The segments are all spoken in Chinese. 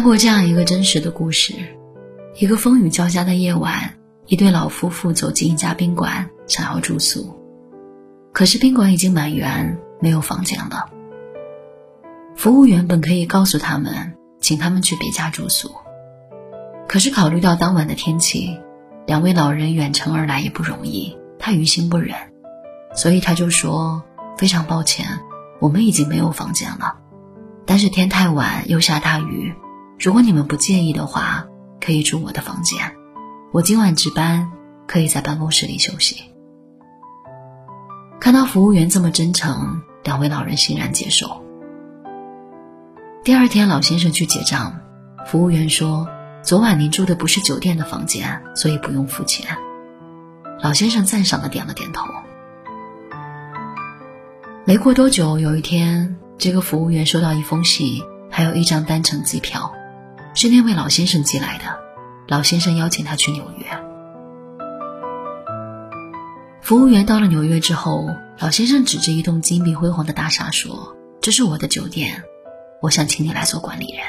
看过这样一个真实的故事：一个风雨交加的夜晚，一对老夫妇走进一家宾馆，想要住宿，可是宾馆已经满员，没有房间了。服务员本可以告诉他们，请他们去别家住宿，可是考虑到当晚的天气，两位老人远程而来也不容易，他于心不忍，所以他就说：“非常抱歉，我们已经没有房间了。”但是天太晚，又下大雨，如果你们不介意的话，可以住我的房间。我今晚值班，可以在办公室里休息。看到服务员这么真诚，两位老人欣然接受。第二天，老先生去结账，服务员说：“昨晚您住的不是酒店的房间，所以不用付钱。”老先生赞赏的点了点头。没过多久，有一天。这个服务员收到一封信，还有一张单程机票，是那位老先生寄来的。老先生邀请他去纽约。服务员到了纽约之后，老先生指着一栋金碧辉煌的大厦说：“这是我的酒店，我想请你来做管理人。”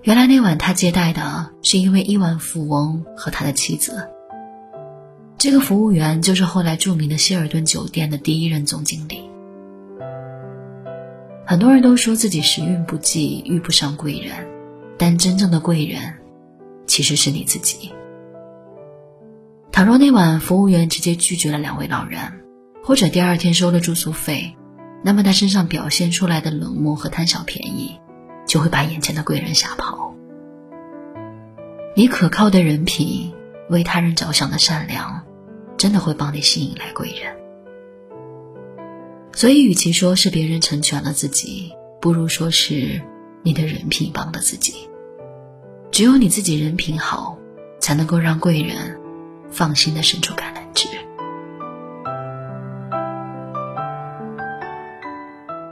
原来那晚他接待的是一位亿万富翁和他的妻子。这个服务员就是后来著名的希尔顿酒店的第一任总经理。很多人都说自己时运不济，遇不上贵人，但真正的贵人，其实是你自己。倘若那晚服务员直接拒绝了两位老人，或者第二天收了住宿费，那么他身上表现出来的冷漠和贪小便宜，就会把眼前的贵人吓跑。你可靠的人品，为他人着想的善良，真的会帮你吸引来贵人。所以，与其说是别人成全了自己，不如说是你的人品帮了自己。只有你自己人品好，才能够让贵人放心的伸出橄榄枝。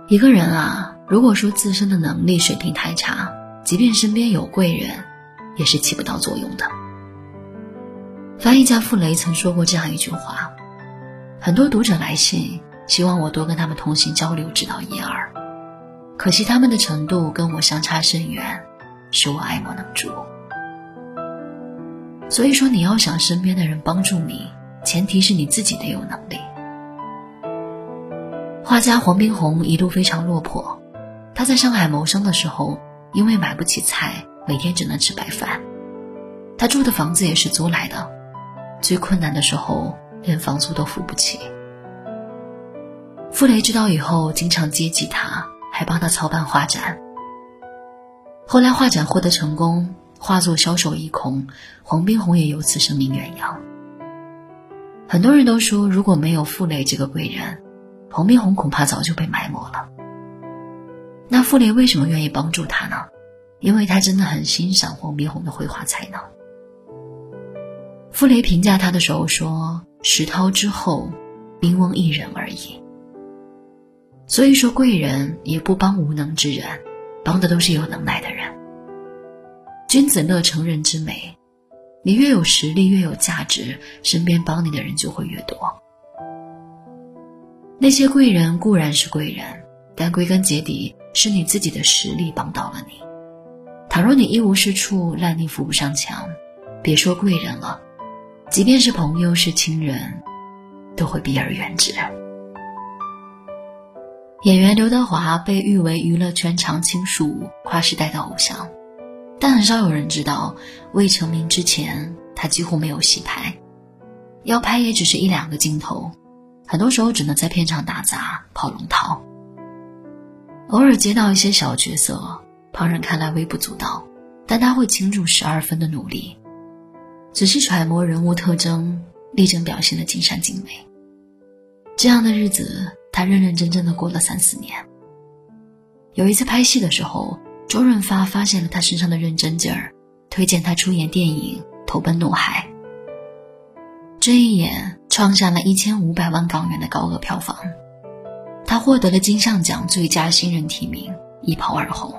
一个人啊，如果说自身的能力水平太差，即便身边有贵人，也是起不到作用的。翻译家傅雷曾说过这样一句话：很多读者来信。希望我多跟他们通信交流，指导一二。可惜他们的程度跟我相差甚远，是我爱莫能助。所以说，你要想身边的人帮助你，前提是你自己得有能力。画家黄宾虹一度非常落魄，他在上海谋生的时候，因为买不起菜，每天只能吃白饭。他住的房子也是租来的，最困难的时候连房租都付不起。傅雷知道以后，经常接济他，还帮他操办画展。后来画展获得成功，画作销售一空，黄宾虹也由此声名远扬。很多人都说，如果没有傅雷这个贵人，黄宾虹恐怕早就被埋没了。那傅雷为什么愿意帮助他呢？因为他真的很欣赏黄宾虹的绘画才能。傅雷评价他的时候说：“石涛之后，宾翁一人而已。”所以说，贵人也不帮无能之人，帮的都是有能耐的人。君子乐成人之美，你越有实力，越有价值，身边帮你的人就会越多。那些贵人固然是贵人，但归根结底是你自己的实力帮到了你。倘若你一无是处，烂泥扶不上墙，别说贵人了，即便是朋友是亲人，都会避而远之。演员刘德华被誉为娱乐圈常青树、跨时代的偶像，但很少有人知道，未成名之前，他几乎没有戏拍，要拍也只是一两个镜头，很多时候只能在片场打杂、跑龙套。偶尔接到一些小角色，旁人看来微不足道，但他会倾注十二分的努力，仔细揣摩人物特征，力争表现的尽善尽美。这样的日子。他认认真真的过了三四年。有一次拍戏的时候，周润发发现了他身上的认真劲儿，推荐他出演电影《投奔怒海》。这一演创下了一千五百万港元的高额票房，他获得了金像奖最佳新人提名，一炮而红。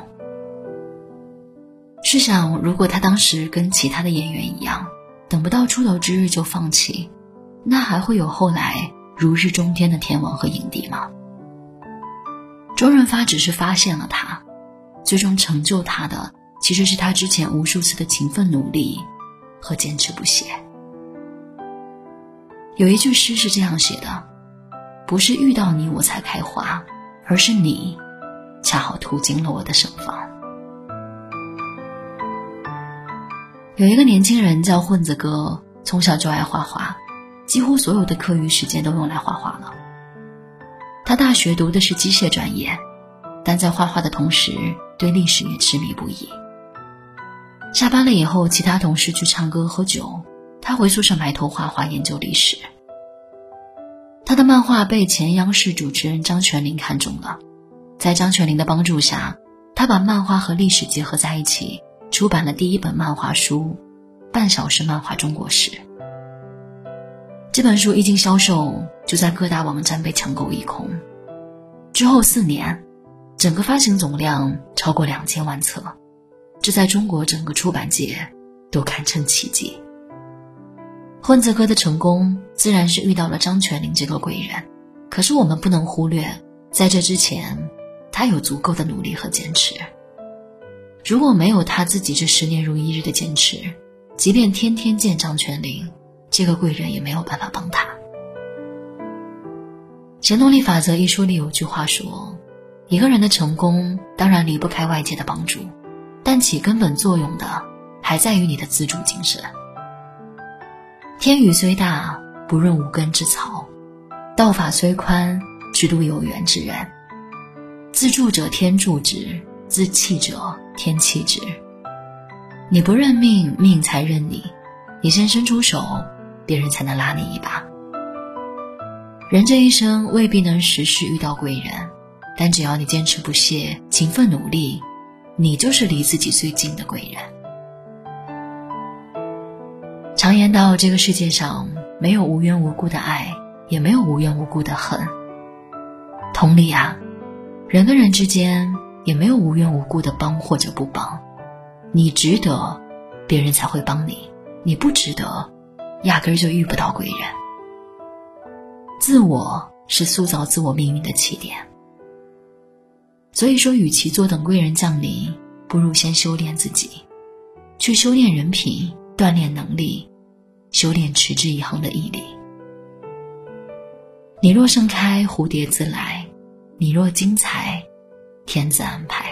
试想，如果他当时跟其他的演员一样，等不到出头之日就放弃，那还会有后来？如日中天的天王和影帝吗？周润发只是发现了他，最终成就他的，其实是他之前无数次的勤奋努力和坚持不懈。有一句诗是这样写的：“不是遇到你我才开花，而是你，恰好途经了我的盛放。”有一个年轻人叫混子哥，从小就爱画画，几乎所有的课余时间都用来画画了。他大学读的是机械专业，但在画画的同时，对历史也痴迷不已。下班了以后，其他同事去唱歌喝酒，他回宿舍埋头画画研究历史。他的漫画被前央视主持人张泉灵看中了，在张泉灵的帮助下，他把漫画和历史结合在一起。出版了第一本漫画书《半小时漫画中国史》。这本书一经销售，就在各大网站被抢购一空。之后四年，整个发行总量超过两千万册，这在中国整个出版界都堪称奇迹。混子哥的成功自然是遇到了张泉灵这个贵人，可是我们不能忽略，在这之前，他有足够的努力和坚持。如果没有他自己这十年如一日的坚持，即便天天见张泉灵，这个贵人也没有办法帮他。行动力法则一书里有句话说：“一个人的成功当然离不开外界的帮助，但起根本作用的还在于你的自主精神。天宇虽大，不润无根之草；道法虽宽，只渡有缘之人。自助者天助之。”自弃者天弃之。你不认命，命才认你；你先伸出手，别人才能拉你一把。人这一生未必能时时遇到贵人，但只要你坚持不懈、勤奋努力，你就是离自己最近的贵人。常言道，这个世界上没有无缘无故的爱，也没有无缘无故的恨。同理啊，人跟人之间。也没有无缘无故的帮或者不帮，你值得，别人才会帮你；你不值得，压根儿就遇不到贵人。自我是塑造自我命运的起点，所以说，与其坐等贵人降临，不如先修炼自己，去修炼人品，锻炼能力，修炼持之以恒的毅力。你若盛开，蝴蝶自来；你若精彩。天自安排。